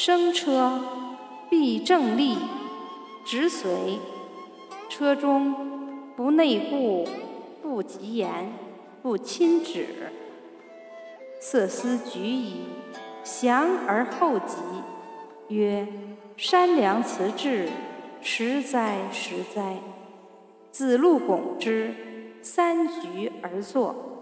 生车必正立，直随。车中不内顾，不及言，不亲止。色思举矣，降而后及，曰：山良辞志，实哉实哉！子路拱之，三局而坐。